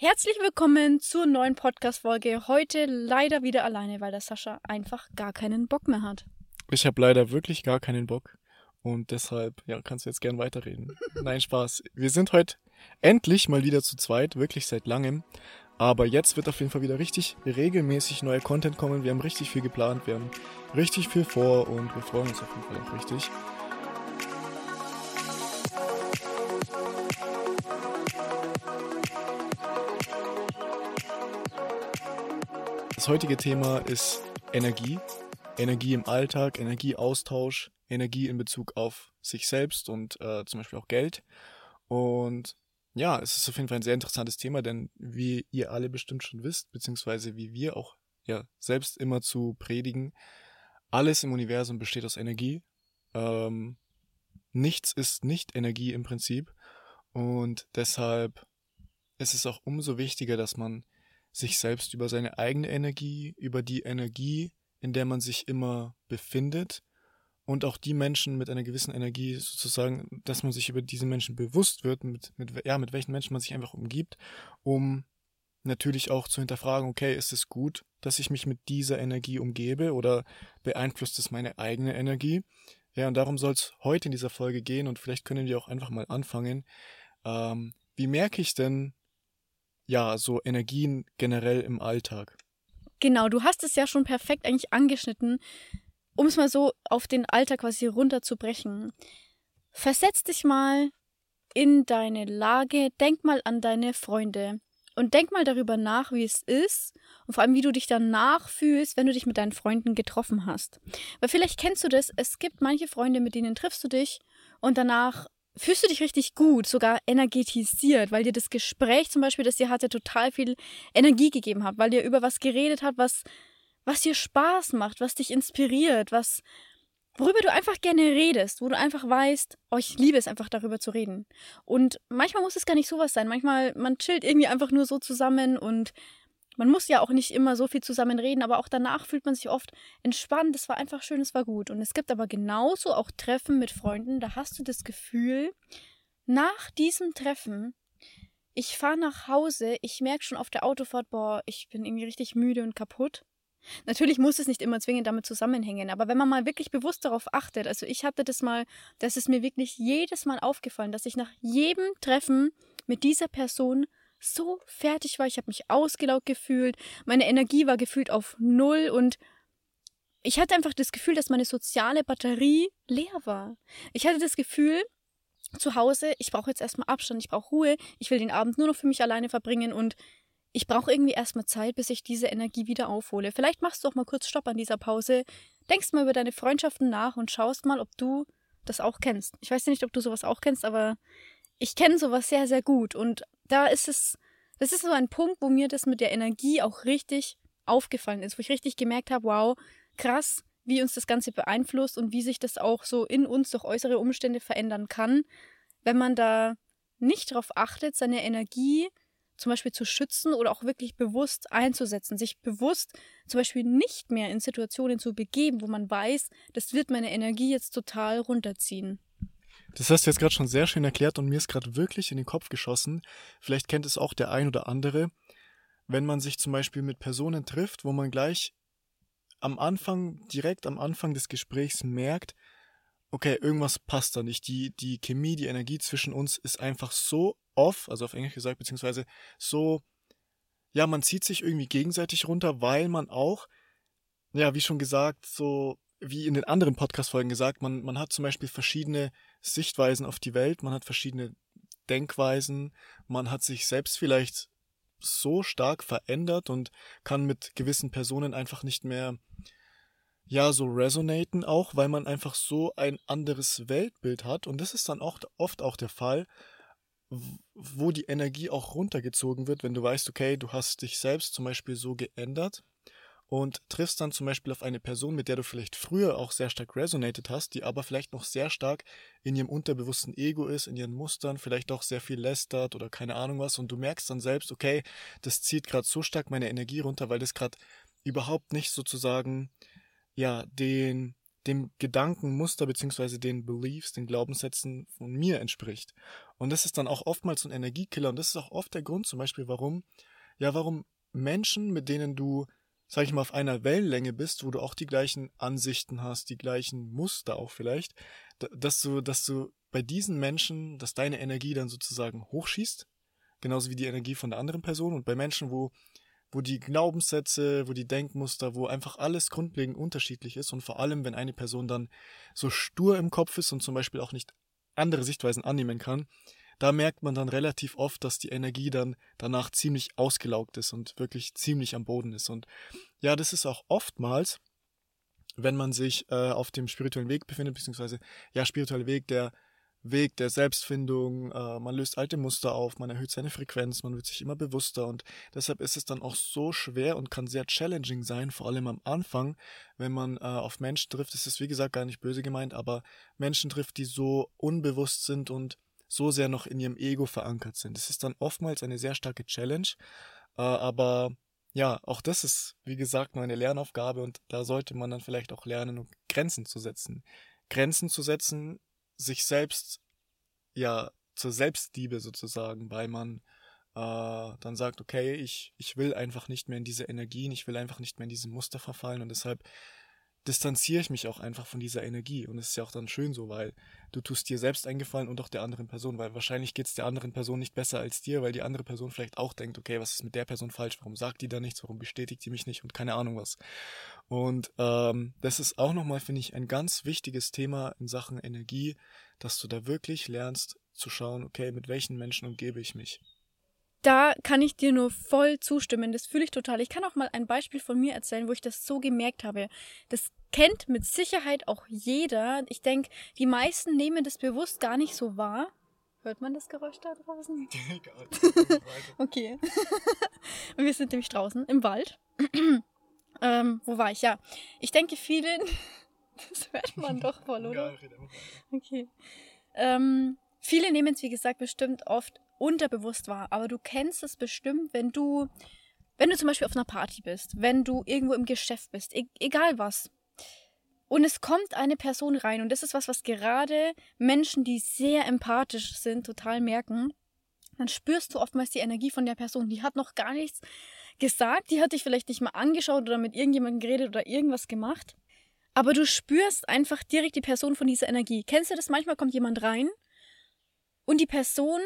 Herzlich willkommen zur neuen Podcast-Folge. Heute leider wieder alleine, weil der Sascha einfach gar keinen Bock mehr hat. Ich habe leider wirklich gar keinen Bock und deshalb, ja, kannst du jetzt gern weiterreden. Nein, Spaß. Wir sind heute endlich mal wieder zu zweit, wirklich seit langem. Aber jetzt wird auf jeden Fall wieder richtig regelmäßig neuer Content kommen. Wir haben richtig viel geplant, wir haben richtig viel vor und wir freuen uns auf jeden Fall auch richtig. Das heutige Thema ist Energie. Energie im Alltag, Energieaustausch, Energie in Bezug auf sich selbst und äh, zum Beispiel auch Geld. Und ja, es ist auf jeden Fall ein sehr interessantes Thema, denn wie ihr alle bestimmt schon wisst, beziehungsweise wie wir auch ja selbst immer zu predigen, alles im Universum besteht aus Energie. Ähm, nichts ist nicht Energie im Prinzip. Und deshalb ist es auch umso wichtiger, dass man sich selbst über seine eigene Energie, über die Energie, in der man sich immer befindet, und auch die Menschen mit einer gewissen Energie sozusagen, dass man sich über diese Menschen bewusst wird, mit, mit, ja, mit welchen Menschen man sich einfach umgibt, um natürlich auch zu hinterfragen, okay, ist es gut, dass ich mich mit dieser Energie umgebe oder beeinflusst es meine eigene Energie? Ja, und darum soll es heute in dieser Folge gehen und vielleicht können wir auch einfach mal anfangen. Ähm, wie merke ich denn, ja, so Energien generell im Alltag? Genau, du hast es ja schon perfekt eigentlich angeschnitten um es mal so auf den Alltag quasi runterzubrechen. Versetz dich mal in deine Lage, denk mal an deine Freunde und denk mal darüber nach, wie es ist und vor allem, wie du dich danach fühlst, wenn du dich mit deinen Freunden getroffen hast. Weil vielleicht kennst du das, es gibt manche Freunde, mit denen triffst du dich und danach fühlst du dich richtig gut, sogar energetisiert, weil dir das Gespräch zum Beispiel, das ihr hatte, total viel Energie gegeben hat, weil ihr über was geredet habt, was was dir Spaß macht, was dich inspiriert, was worüber du einfach gerne redest, wo du einfach weißt, oh, ich liebe es einfach darüber zu reden. Und manchmal muss es gar nicht sowas sein. Manchmal man chillt irgendwie einfach nur so zusammen und man muss ja auch nicht immer so viel zusammen reden, aber auch danach fühlt man sich oft entspannt. Es war einfach schön, es war gut. Und es gibt aber genauso auch Treffen mit Freunden, da hast du das Gefühl, nach diesem Treffen, ich fahre nach Hause, ich merke schon auf der Autofahrt, boah, ich bin irgendwie richtig müde und kaputt. Natürlich muss es nicht immer zwingend damit zusammenhängen, aber wenn man mal wirklich bewusst darauf achtet, also ich hatte das mal, das ist mir wirklich jedes Mal aufgefallen, dass ich nach jedem Treffen mit dieser Person so fertig war, ich habe mich ausgelaugt gefühlt, meine Energie war gefühlt auf Null und ich hatte einfach das Gefühl, dass meine soziale Batterie leer war. Ich hatte das Gefühl, zu Hause, ich brauche jetzt erstmal Abstand, ich brauche Ruhe, ich will den Abend nur noch für mich alleine verbringen und ich brauche irgendwie erstmal Zeit, bis ich diese Energie wieder aufhole. Vielleicht machst du auch mal kurz Stopp an dieser Pause, denkst mal über deine Freundschaften nach und schaust mal, ob du das auch kennst. Ich weiß ja nicht, ob du sowas auch kennst, aber ich kenne sowas sehr, sehr gut. Und da ist es, das ist so ein Punkt, wo mir das mit der Energie auch richtig aufgefallen ist, wo ich richtig gemerkt habe, wow, krass, wie uns das Ganze beeinflusst und wie sich das auch so in uns durch äußere Umstände verändern kann, wenn man da nicht darauf achtet, seine Energie zum Beispiel zu schützen oder auch wirklich bewusst einzusetzen, sich bewusst zum Beispiel nicht mehr in Situationen zu begeben, wo man weiß, das wird meine Energie jetzt total runterziehen. Das hast du jetzt gerade schon sehr schön erklärt und mir ist gerade wirklich in den Kopf geschossen. Vielleicht kennt es auch der ein oder andere, wenn man sich zum Beispiel mit Personen trifft, wo man gleich am Anfang, direkt am Anfang des Gesprächs merkt, okay, irgendwas passt da nicht. Die, die Chemie, die Energie zwischen uns ist einfach so off, also auf Englisch gesagt, beziehungsweise so, ja, man zieht sich irgendwie gegenseitig runter, weil man auch, ja, wie schon gesagt, so wie in den anderen Podcast-Folgen gesagt, man, man hat zum Beispiel verschiedene Sichtweisen auf die Welt, man hat verschiedene Denkweisen, man hat sich selbst vielleicht so stark verändert und kann mit gewissen Personen einfach nicht mehr ja so resonaten auch, weil man einfach so ein anderes Weltbild hat. Und das ist dann auch oft auch der Fall, wo die Energie auch runtergezogen wird, wenn du weißt, okay, du hast dich selbst zum Beispiel so geändert und triffst dann zum Beispiel auf eine Person, mit der du vielleicht früher auch sehr stark resonated hast, die aber vielleicht noch sehr stark in ihrem unterbewussten Ego ist, in ihren Mustern, vielleicht auch sehr viel lästert oder keine Ahnung was und du merkst dann selbst, okay, das zieht gerade so stark meine Energie runter, weil das gerade überhaupt nicht sozusagen ja den dem Gedankenmuster beziehungsweise den Beliefs, den Glaubenssätzen von mir entspricht. Und das ist dann auch oftmals ein Energiekiller und das ist auch oft der Grund zum Beispiel, warum, ja, warum Menschen, mit denen du, sag ich mal, auf einer Wellenlänge bist, wo du auch die gleichen Ansichten hast, die gleichen Muster auch vielleicht, dass du, dass du bei diesen Menschen, dass deine Energie dann sozusagen hochschießt, genauso wie die Energie von der anderen Person und bei Menschen, wo wo die Glaubenssätze, wo die Denkmuster, wo einfach alles grundlegend unterschiedlich ist und vor allem, wenn eine Person dann so stur im Kopf ist und zum Beispiel auch nicht andere Sichtweisen annehmen kann, da merkt man dann relativ oft, dass die Energie dann danach ziemlich ausgelaugt ist und wirklich ziemlich am Boden ist. Und ja, das ist auch oftmals, wenn man sich äh, auf dem spirituellen Weg befindet, beziehungsweise ja, spiritueller Weg, der Weg der Selbstfindung, äh, man löst alte Muster auf, man erhöht seine Frequenz, man wird sich immer bewusster und deshalb ist es dann auch so schwer und kann sehr challenging sein, vor allem am Anfang, wenn man äh, auf Menschen trifft, das ist wie gesagt gar nicht böse gemeint, aber Menschen trifft, die so unbewusst sind und so sehr noch in ihrem Ego verankert sind. Das ist dann oftmals eine sehr starke Challenge, äh, aber ja, auch das ist, wie gesagt, nur eine Lernaufgabe und da sollte man dann vielleicht auch lernen, Grenzen zu setzen. Grenzen zu setzen sich selbst ja zur Selbstliebe sozusagen, weil man äh, dann sagt, okay, ich, ich will einfach nicht mehr in diese Energien, ich will einfach nicht mehr in diese Muster verfallen und deshalb distanziere ich mich auch einfach von dieser Energie. Und es ist ja auch dann schön so, weil du tust dir selbst eingefallen und auch der anderen Person, weil wahrscheinlich geht es der anderen Person nicht besser als dir, weil die andere Person vielleicht auch denkt, okay, was ist mit der Person falsch? Warum sagt die da nichts? Warum bestätigt die mich nicht? Und keine Ahnung was. Und ähm, das ist auch nochmal, finde ich, ein ganz wichtiges Thema in Sachen Energie, dass du da wirklich lernst zu schauen, okay, mit welchen Menschen umgebe ich mich da kann ich dir nur voll zustimmen. Das fühle ich total. Ich kann auch mal ein Beispiel von mir erzählen, wo ich das so gemerkt habe. Das kennt mit Sicherheit auch jeder. Ich denke, die meisten nehmen das bewusst gar nicht so wahr. Hört man das Geräusch da draußen? Egal. okay. Und wir sind nämlich draußen im Wald. ähm, wo war ich? Ja. Ich denke, viele. das hört man doch voll, oder? Okay. Ähm, viele nehmen es, wie gesagt, bestimmt oft unterbewusst war. Aber du kennst es bestimmt, wenn du, wenn du zum Beispiel auf einer Party bist, wenn du irgendwo im Geschäft bist, e egal was. Und es kommt eine Person rein und das ist was, was gerade Menschen, die sehr empathisch sind, total merken. Dann spürst du oftmals die Energie von der Person. Die hat noch gar nichts gesagt, die hat dich vielleicht nicht mal angeschaut oder mit irgendjemandem geredet oder irgendwas gemacht. Aber du spürst einfach direkt die Person von dieser Energie. Kennst du das? Manchmal kommt jemand rein und die Person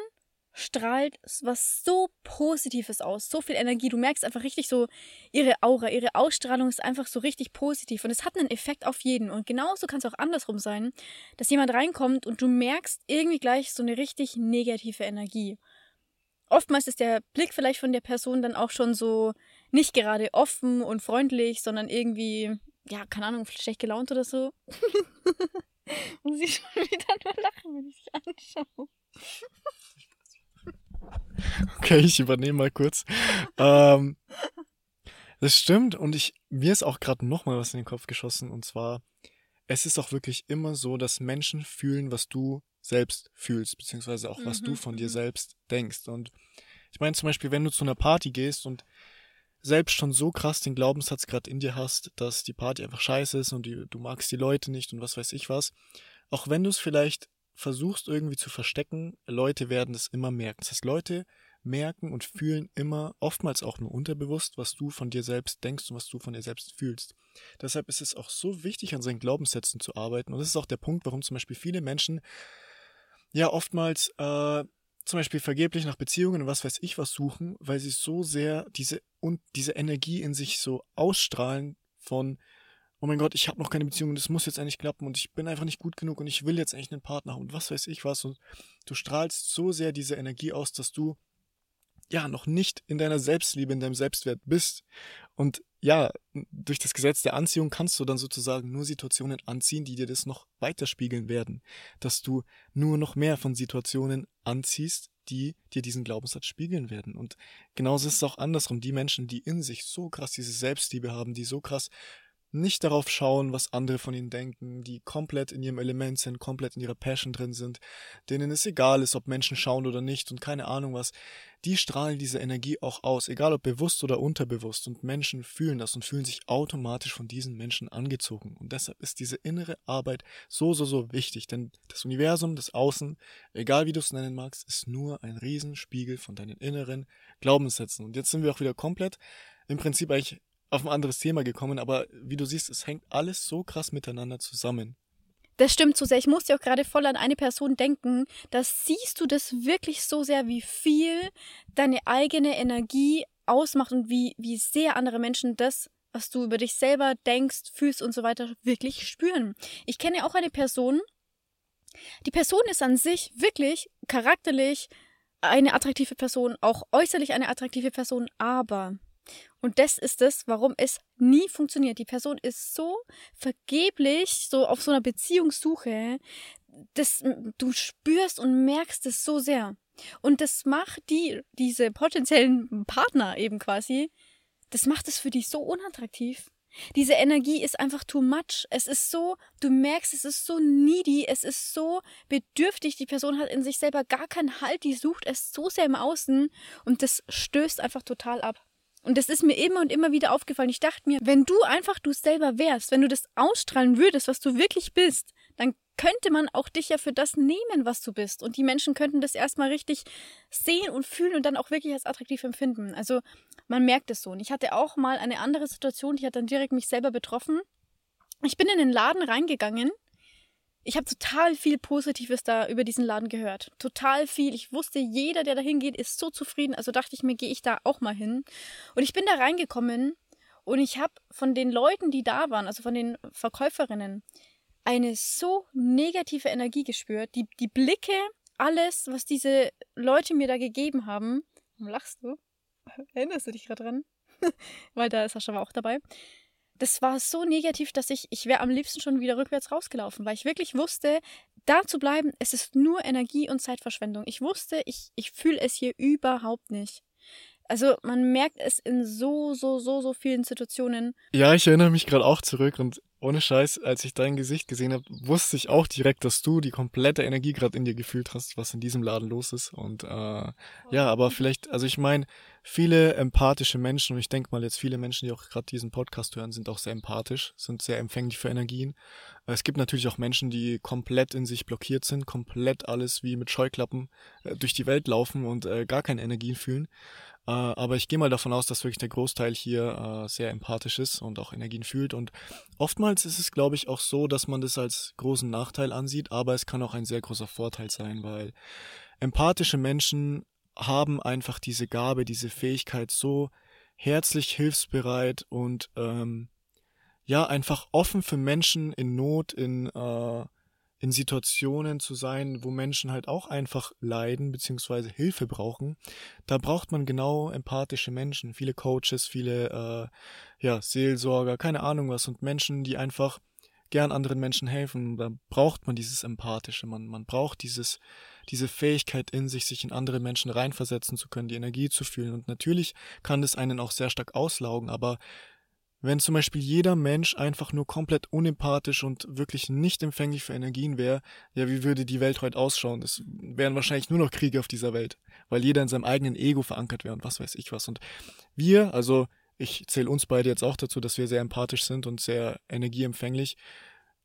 strahlt was so Positives aus, so viel Energie. Du merkst einfach richtig so ihre Aura, ihre Ausstrahlung ist einfach so richtig positiv und es hat einen Effekt auf jeden. Und genauso kann es auch andersrum sein, dass jemand reinkommt und du merkst irgendwie gleich so eine richtig negative Energie. Oftmals ist der Blick vielleicht von der Person dann auch schon so nicht gerade offen und freundlich, sondern irgendwie, ja, keine Ahnung, schlecht gelaunt oder so. Muss ich schon wieder nur lachen, wenn ich sie anschaue. Okay, ich übernehme mal kurz. ähm, das stimmt und ich mir ist auch gerade noch mal was in den Kopf geschossen und zwar es ist auch wirklich immer so, dass Menschen fühlen, was du selbst fühlst, beziehungsweise auch was mhm. du von dir mhm. selbst denkst. Und ich meine zum Beispiel, wenn du zu einer Party gehst und selbst schon so krass den Glaubenssatz gerade in dir hast, dass die Party einfach scheiße ist und die, du magst die Leute nicht und was weiß ich was, auch wenn du es vielleicht versuchst irgendwie zu verstecken, Leute werden es immer merken. Das heißt, Leute merken und fühlen immer, oftmals auch nur unterbewusst, was du von dir selbst denkst und was du von dir selbst fühlst. Deshalb ist es auch so wichtig, an seinen Glaubenssätzen zu arbeiten. Und das ist auch der Punkt, warum zum Beispiel viele Menschen ja oftmals äh, zum Beispiel vergeblich nach Beziehungen und was weiß ich was suchen, weil sie so sehr diese und diese Energie in sich so ausstrahlen von oh mein Gott, ich habe noch keine Beziehung und das muss jetzt eigentlich klappen und ich bin einfach nicht gut genug und ich will jetzt eigentlich einen Partner und was weiß ich was und du strahlst so sehr diese Energie aus, dass du ja noch nicht in deiner Selbstliebe, in deinem Selbstwert bist und ja, durch das Gesetz der Anziehung kannst du dann sozusagen nur Situationen anziehen, die dir das noch weiterspiegeln werden, dass du nur noch mehr von Situationen anziehst, die dir diesen Glaubenssatz spiegeln werden. Und genauso ist es auch andersrum. Die Menschen, die in sich so krass diese Selbstliebe haben, die so krass nicht darauf schauen, was andere von ihnen denken, die komplett in ihrem Element sind, komplett in ihrer Passion drin sind, denen es egal ist, ob Menschen schauen oder nicht und keine Ahnung was, die strahlen diese Energie auch aus, egal ob bewusst oder unterbewusst. Und Menschen fühlen das und fühlen sich automatisch von diesen Menschen angezogen. Und deshalb ist diese innere Arbeit so, so, so wichtig, denn das Universum, das Außen, egal wie du es nennen magst, ist nur ein Riesenspiegel von deinen inneren Glaubenssätzen. Und jetzt sind wir auch wieder komplett im Prinzip eigentlich auf ein anderes Thema gekommen, aber wie du siehst, es hängt alles so krass miteinander zusammen. Das stimmt so sehr. Ich musste auch gerade voll an eine Person denken. Da siehst du das wirklich so sehr, wie viel deine eigene Energie ausmacht und wie, wie sehr andere Menschen das, was du über dich selber denkst, fühlst und so weiter, wirklich spüren. Ich kenne auch eine Person, die Person ist an sich wirklich charakterlich eine attraktive Person, auch äußerlich eine attraktive Person, aber und das ist es, warum es nie funktioniert. Die Person ist so vergeblich, so auf so einer Beziehungssuche, dass du spürst und merkst es so sehr. Und das macht die, diese potenziellen Partner eben quasi, das macht es für die so unattraktiv. Diese Energie ist einfach too much. Es ist so, du merkst, es ist so needy, es ist so bedürftig. Die Person hat in sich selber gar keinen Halt, die sucht es so sehr im Außen und das stößt einfach total ab. Und das ist mir immer und immer wieder aufgefallen. Ich dachte mir, wenn du einfach du selber wärst, wenn du das ausstrahlen würdest, was du wirklich bist, dann könnte man auch dich ja für das nehmen, was du bist. Und die Menschen könnten das erstmal richtig sehen und fühlen und dann auch wirklich als attraktiv empfinden. Also man merkt es so. Und ich hatte auch mal eine andere Situation, die hat dann direkt mich selber betroffen. Ich bin in den Laden reingegangen ich habe total viel Positives da über diesen Laden gehört. Total viel. Ich wusste, jeder, der da hingeht, ist so zufrieden. Also dachte ich mir, gehe ich da auch mal hin. Und ich bin da reingekommen und ich habe von den Leuten, die da waren, also von den Verkäuferinnen, eine so negative Energie gespürt. Die, die Blicke, alles, was diese Leute mir da gegeben haben. Warum lachst du? Erinnerst du dich gerade dran? Weil da ist Sascha auch dabei das war so negativ, dass ich, ich wäre am liebsten schon wieder rückwärts rausgelaufen, weil ich wirklich wusste, da zu bleiben, es ist nur Energie und Zeitverschwendung. Ich wusste, ich, ich fühle es hier überhaupt nicht. Also man merkt es in so, so, so, so vielen Situationen. Ja, ich erinnere mich gerade auch zurück und ohne Scheiß, als ich dein Gesicht gesehen habe, wusste ich auch direkt, dass du die komplette Energie gerade in dir gefühlt hast, was in diesem Laden los ist. Und äh, ja, aber vielleicht, also ich meine, viele empathische Menschen, und ich denke mal jetzt viele Menschen, die auch gerade diesen Podcast hören, sind auch sehr empathisch, sind sehr empfänglich für Energien. Es gibt natürlich auch Menschen, die komplett in sich blockiert sind, komplett alles wie mit Scheuklappen äh, durch die Welt laufen und äh, gar keine Energien fühlen. Äh, aber ich gehe mal davon aus, dass wirklich der Großteil hier äh, sehr empathisch ist und auch Energien fühlt. Und oftmals ist es, glaube ich, auch so, dass man das als großen Nachteil ansieht, aber es kann auch ein sehr großer Vorteil sein, weil empathische Menschen haben einfach diese Gabe, diese Fähigkeit, so herzlich hilfsbereit und ähm, ja, einfach offen für Menschen in Not, in äh, in Situationen zu sein, wo Menschen halt auch einfach leiden beziehungsweise Hilfe brauchen, da braucht man genau empathische Menschen, viele Coaches, viele äh, ja Seelsorger, keine Ahnung was und Menschen, die einfach gern anderen Menschen helfen. Da braucht man dieses empathische, man man braucht dieses diese Fähigkeit in sich, sich in andere Menschen reinversetzen zu können, die Energie zu fühlen. Und natürlich kann das einen auch sehr stark auslaugen, aber wenn zum Beispiel jeder Mensch einfach nur komplett unempathisch und wirklich nicht empfänglich für Energien wäre, ja, wie würde die Welt heute ausschauen? Es wären wahrscheinlich nur noch Kriege auf dieser Welt, weil jeder in seinem eigenen Ego verankert wäre und was weiß ich was. Und wir, also ich zähle uns beide jetzt auch dazu, dass wir sehr empathisch sind und sehr energieempfänglich.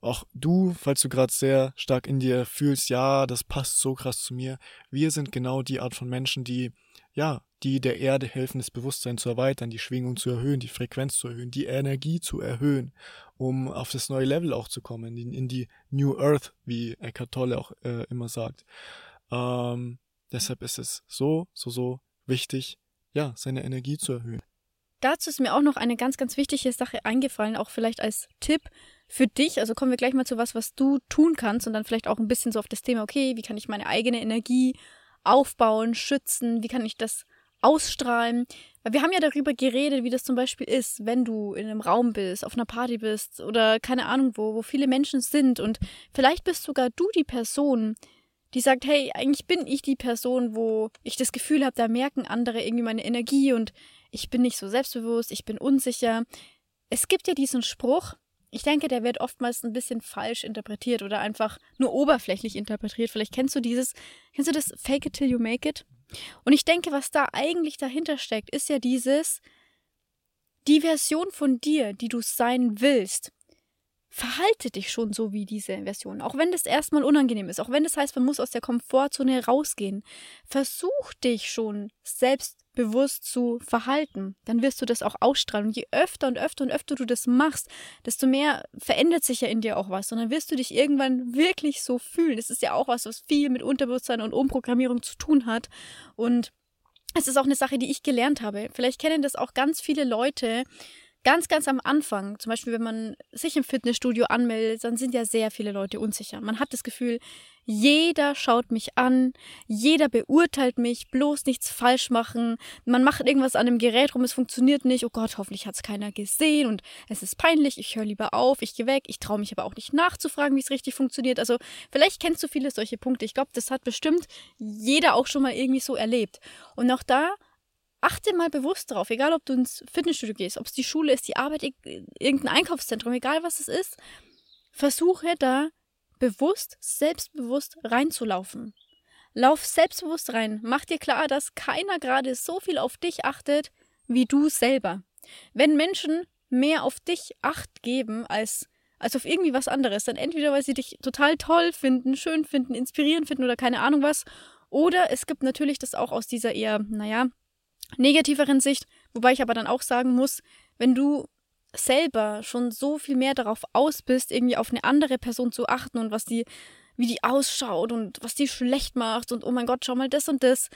Auch du, falls du gerade sehr stark in dir fühlst, ja, das passt so krass zu mir. Wir sind genau die Art von Menschen, die ja, die der Erde helfen, das Bewusstsein zu erweitern, die Schwingung zu erhöhen, die Frequenz zu erhöhen, die Energie zu erhöhen, um auf das neue Level auch zu kommen, in, in die New Earth, wie Eckhart Tolle auch äh, immer sagt. Ähm, deshalb ist es so, so, so wichtig, ja, seine Energie zu erhöhen. Dazu ist mir auch noch eine ganz, ganz wichtige Sache eingefallen, auch vielleicht als Tipp für dich. Also kommen wir gleich mal zu was, was du tun kannst und dann vielleicht auch ein bisschen so auf das Thema, okay, wie kann ich meine eigene Energie aufbauen, schützen? Wie kann ich das ausstrahlen? Weil wir haben ja darüber geredet, wie das zum Beispiel ist, wenn du in einem Raum bist, auf einer Party bist oder keine Ahnung wo, wo viele Menschen sind und vielleicht bist sogar du die Person, die sagt, hey, eigentlich bin ich die Person, wo ich das Gefühl habe, da merken andere irgendwie meine Energie und ich bin nicht so selbstbewusst, ich bin unsicher. es gibt ja diesen Spruch, ich denke, der wird oftmals ein bisschen falsch interpretiert oder einfach nur oberflächlich interpretiert. Vielleicht kennst du dieses, kennst du das Fake it till you make it? Und ich denke, was da eigentlich dahinter steckt, ist ja dieses, die Version von dir, die du sein willst, verhalte dich schon so wie diese Version. Auch wenn das erstmal unangenehm ist, auch wenn das heißt, man muss aus der Komfortzone rausgehen. Versuch dich schon selbstbewusst zu verhalten. Dann wirst du das auch ausstrahlen. Und je öfter und öfter und öfter du das machst, desto mehr verändert sich ja in dir auch was. Und dann wirst du dich irgendwann wirklich so fühlen. Das ist ja auch was, was viel mit Unterbewusstsein und Umprogrammierung zu tun hat. Und es ist auch eine Sache, die ich gelernt habe. Vielleicht kennen das auch ganz viele Leute, ganz, ganz am Anfang, zum Beispiel, wenn man sich im Fitnessstudio anmeldet, dann sind ja sehr viele Leute unsicher. Man hat das Gefühl, jeder schaut mich an, jeder beurteilt mich, bloß nichts falsch machen. Man macht irgendwas an dem Gerät rum, es funktioniert nicht. Oh Gott, hoffentlich hat es keiner gesehen und es ist peinlich. Ich höre lieber auf, ich gehe weg. Ich traue mich aber auch nicht nachzufragen, wie es richtig funktioniert. Also vielleicht kennst du viele solche Punkte. Ich glaube, das hat bestimmt jeder auch schon mal irgendwie so erlebt. Und auch da achte mal bewusst drauf, egal ob du ins Fitnessstudio gehst, ob es die Schule ist, die Arbeit, irgendein Einkaufszentrum, egal was es ist, versuche da bewusst, selbstbewusst reinzulaufen. Lauf selbstbewusst rein. Mach dir klar, dass keiner gerade so viel auf dich achtet wie du selber. Wenn Menschen mehr auf dich Acht geben als, als auf irgendwie was anderes, dann entweder weil sie dich total toll finden, schön finden, inspirierend finden oder keine Ahnung was, oder es gibt natürlich das auch aus dieser eher, naja, negativeren Sicht, wobei ich aber dann auch sagen muss, wenn du selber schon so viel mehr darauf aus bist, irgendwie auf eine andere Person zu achten und was die, wie die ausschaut und was die schlecht macht und oh mein Gott, schau mal das und das,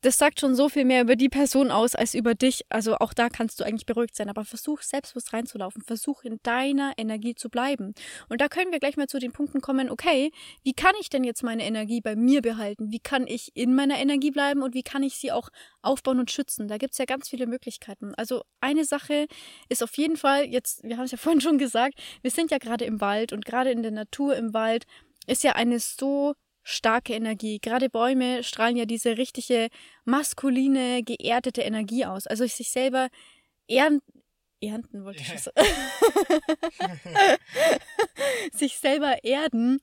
das sagt schon so viel mehr über die Person aus als über dich. Also auch da kannst du eigentlich beruhigt sein. Aber versuch selbstbewusst reinzulaufen. Versuch in deiner Energie zu bleiben. Und da können wir gleich mal zu den Punkten kommen, okay, wie kann ich denn jetzt meine Energie bei mir behalten? Wie kann ich in meiner Energie bleiben und wie kann ich sie auch aufbauen und schützen? Da gibt es ja ganz viele Möglichkeiten. Also eine Sache ist auf jeden Fall, jetzt, wir haben es ja vorhin schon gesagt, wir sind ja gerade im Wald und gerade in der Natur im Wald ist ja eine so starke Energie. Gerade Bäume strahlen ja diese richtige maskuline, geerdete Energie aus. Also sich selber ehren, ernten wollte ich yeah. sich selber erden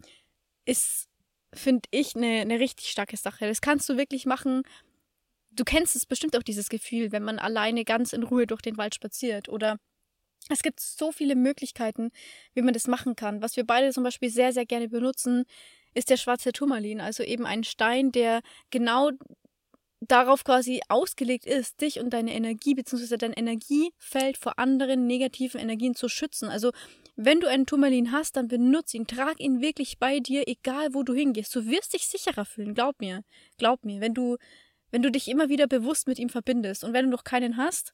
ist, finde ich, eine, eine richtig starke Sache. Das kannst du wirklich machen. Du kennst es bestimmt auch, dieses Gefühl, wenn man alleine ganz in Ruhe durch den Wald spaziert. Oder es gibt so viele Möglichkeiten, wie man das machen kann. Was wir beide zum Beispiel sehr, sehr gerne benutzen, ist der schwarze Turmalin, also eben ein Stein, der genau darauf quasi ausgelegt ist, dich und deine Energie bzw. dein Energiefeld vor anderen negativen Energien zu schützen. Also wenn du einen Turmalin hast, dann benutze ihn, trag ihn wirklich bei dir, egal wo du hingehst. Du wirst dich sicherer fühlen, glaub mir. Glaub mir, wenn du wenn du dich immer wieder bewusst mit ihm verbindest und wenn du noch keinen hast,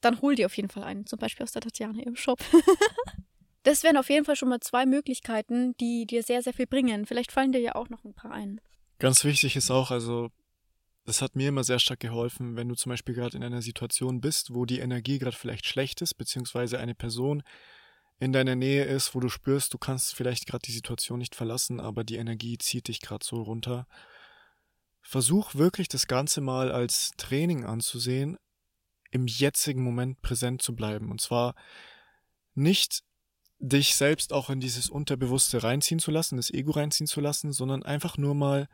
dann hol dir auf jeden Fall einen, zum Beispiel aus der Tatjana im Shop. Das wären auf jeden Fall schon mal zwei Möglichkeiten, die dir sehr, sehr viel bringen. Vielleicht fallen dir ja auch noch ein paar ein. Ganz wichtig ist auch, also das hat mir immer sehr stark geholfen, wenn du zum Beispiel gerade in einer Situation bist, wo die Energie gerade vielleicht schlecht ist, beziehungsweise eine Person in deiner Nähe ist, wo du spürst, du kannst vielleicht gerade die Situation nicht verlassen, aber die Energie zieht dich gerade so runter. Versuch wirklich das Ganze mal als Training anzusehen, im jetzigen Moment präsent zu bleiben. Und zwar nicht dich selbst auch in dieses Unterbewusste reinziehen zu lassen, das Ego reinziehen zu lassen, sondern einfach nur mal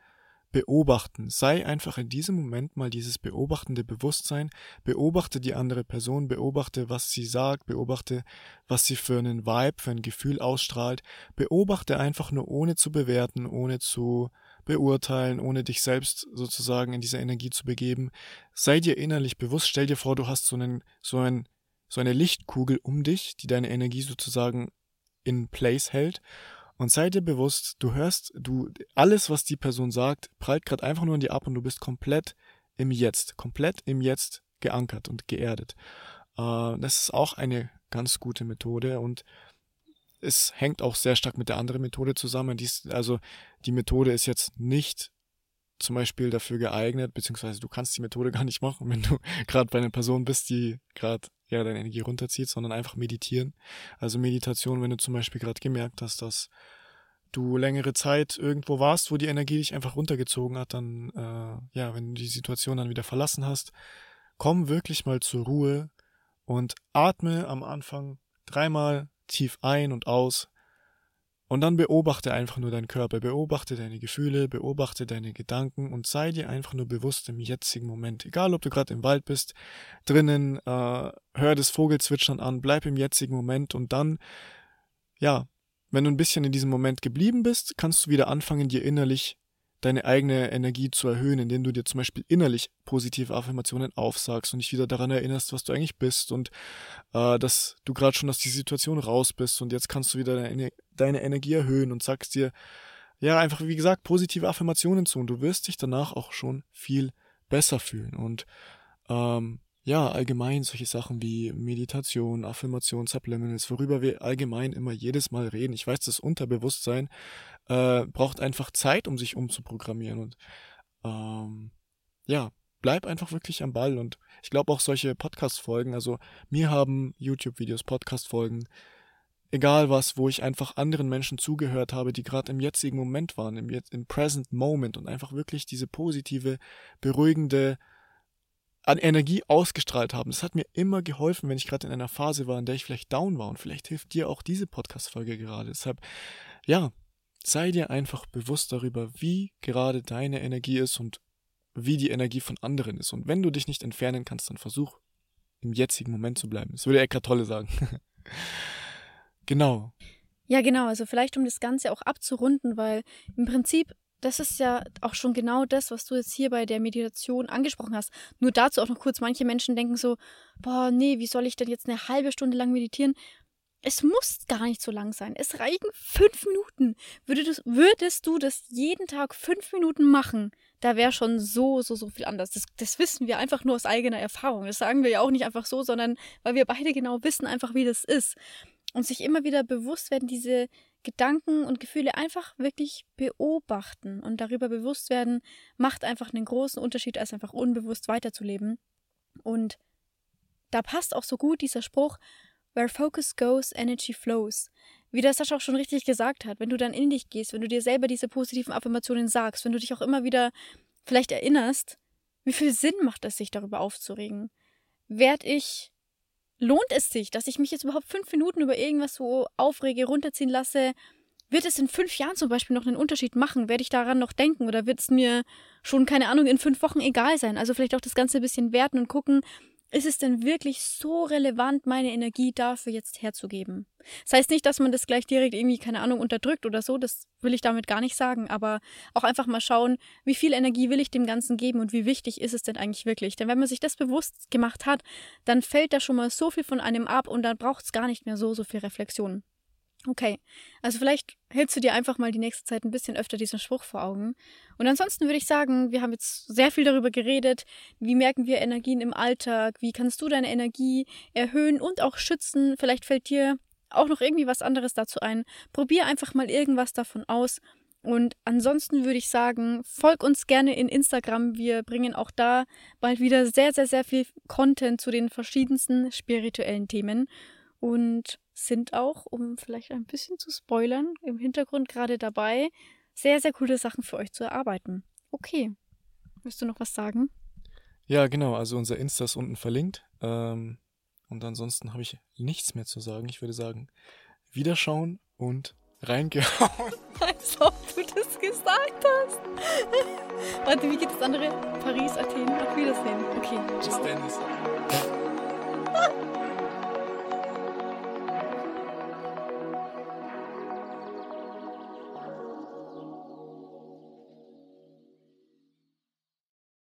beobachten. Sei einfach in diesem Moment mal dieses beobachtende Bewusstsein, beobachte die andere Person, beobachte, was sie sagt, beobachte, was sie für einen Vibe, für ein Gefühl ausstrahlt, beobachte einfach nur ohne zu bewerten, ohne zu beurteilen, ohne dich selbst sozusagen in diese Energie zu begeben. Sei dir innerlich bewusst, stell dir vor, du hast so einen, so ein so eine Lichtkugel um dich, die deine Energie sozusagen in place hält. Und sei dir bewusst, du hörst, du, alles, was die Person sagt, prallt gerade einfach nur in dir ab und du bist komplett im Jetzt, komplett im Jetzt geankert und geerdet. Äh, das ist auch eine ganz gute Methode und es hängt auch sehr stark mit der anderen Methode zusammen. Dies, also die Methode ist jetzt nicht zum Beispiel dafür geeignet, beziehungsweise du kannst die Methode gar nicht machen, wenn du gerade bei einer Person bist, die gerade ja deine Energie runterzieht, sondern einfach meditieren. Also Meditation, wenn du zum Beispiel gerade gemerkt hast, dass du längere Zeit irgendwo warst, wo die Energie dich einfach runtergezogen hat, dann äh, ja, wenn du die Situation dann wieder verlassen hast, komm wirklich mal zur Ruhe und atme am Anfang dreimal tief ein und aus. Und dann beobachte einfach nur deinen Körper, beobachte deine Gefühle, beobachte deine Gedanken und sei dir einfach nur bewusst im jetzigen Moment. Egal, ob du gerade im Wald bist, drinnen, äh, hör das Vogelzwitschern an, bleib im jetzigen Moment und dann, ja, wenn du ein bisschen in diesem Moment geblieben bist, kannst du wieder anfangen, dir innerlich deine eigene Energie zu erhöhen, indem du dir zum Beispiel innerlich positive Affirmationen aufsagst und dich wieder daran erinnerst, was du eigentlich bist und äh, dass du gerade schon aus dieser Situation raus bist und jetzt kannst du wieder deine, deine Energie erhöhen und sagst dir, ja, einfach wie gesagt, positive Affirmationen zu und du wirst dich danach auch schon viel besser fühlen und ähm, ja, allgemein solche Sachen wie Meditation, Affirmation, Subliminals, worüber wir allgemein immer jedes Mal reden. Ich weiß, das Unterbewusstsein äh, braucht einfach Zeit, um sich umzuprogrammieren und ähm, ja, bleib einfach wirklich am Ball und ich glaube auch solche Podcast-Folgen, also mir haben YouTube-Videos, Podcast-Folgen, egal was, wo ich einfach anderen Menschen zugehört habe, die gerade im jetzigen Moment waren, im, im Present Moment und einfach wirklich diese positive, beruhigende, an Energie ausgestrahlt haben. Das hat mir immer geholfen, wenn ich gerade in einer Phase war, in der ich vielleicht down war. Und vielleicht hilft dir auch diese Podcast-Folge gerade. Deshalb, ja, sei dir einfach bewusst darüber, wie gerade deine Energie ist und wie die Energie von anderen ist. Und wenn du dich nicht entfernen kannst, dann versuch im jetzigen Moment zu bleiben. Das würde Eckart Tolle sagen. genau. Ja, genau. Also vielleicht, um das Ganze auch abzurunden, weil im Prinzip das ist ja auch schon genau das, was du jetzt hier bei der Meditation angesprochen hast. Nur dazu auch noch kurz, manche Menschen denken so, boah, nee, wie soll ich denn jetzt eine halbe Stunde lang meditieren? Es muss gar nicht so lang sein. Es reichen fünf Minuten. Würdest, würdest du das jeden Tag fünf Minuten machen, da wäre schon so, so, so viel anders. Das, das wissen wir einfach nur aus eigener Erfahrung. Das sagen wir ja auch nicht einfach so, sondern weil wir beide genau wissen einfach, wie das ist. Und sich immer wieder bewusst werden, diese Gedanken und Gefühle einfach wirklich beobachten und darüber bewusst werden, macht einfach einen großen Unterschied, als einfach unbewusst weiterzuleben. Und da passt auch so gut dieser Spruch, Where focus goes, energy flows. Wie das Sascha auch schon richtig gesagt hat, wenn du dann in dich gehst, wenn du dir selber diese positiven Affirmationen sagst, wenn du dich auch immer wieder vielleicht erinnerst, wie viel Sinn macht es sich darüber aufzuregen? Werd ich lohnt es sich, dass ich mich jetzt überhaupt fünf Minuten über irgendwas so aufrege, runterziehen lasse? Wird es in fünf Jahren zum Beispiel noch einen Unterschied machen? Werde ich daran noch denken oder wird es mir schon, keine Ahnung, in fünf Wochen egal sein? Also vielleicht auch das Ganze ein bisschen werten und gucken, ist es denn wirklich so relevant, meine Energie dafür jetzt herzugeben? Das heißt nicht, dass man das gleich direkt irgendwie, keine Ahnung, unterdrückt oder so, das will ich damit gar nicht sagen, aber auch einfach mal schauen, wie viel Energie will ich dem Ganzen geben und wie wichtig ist es denn eigentlich wirklich? Denn wenn man sich das bewusst gemacht hat, dann fällt da schon mal so viel von einem ab und dann braucht es gar nicht mehr so, so viel Reflexion. Okay, also vielleicht hältst du dir einfach mal die nächste Zeit ein bisschen öfter diesen Spruch vor Augen. Und ansonsten würde ich sagen, wir haben jetzt sehr viel darüber geredet, wie merken wir Energien im Alltag, wie kannst du deine Energie erhöhen und auch schützen. Vielleicht fällt dir auch noch irgendwie was anderes dazu ein. Probier einfach mal irgendwas davon aus. Und ansonsten würde ich sagen, folg uns gerne in Instagram. Wir bringen auch da bald wieder sehr, sehr, sehr viel Content zu den verschiedensten spirituellen Themen. Und sind auch, um vielleicht ein bisschen zu spoilern, im Hintergrund gerade dabei, sehr, sehr coole Sachen für euch zu erarbeiten. Okay. Willst du noch was sagen? Ja, genau. Also unser Insta ist unten verlinkt. Ähm, und ansonsten habe ich nichts mehr zu sagen. Ich würde sagen, wiederschauen und reingehauen. Als ob du das gesagt hast. Warte, wie geht das andere? Paris, Athen. Auf Wiedersehen. Okay. Bis Dennis.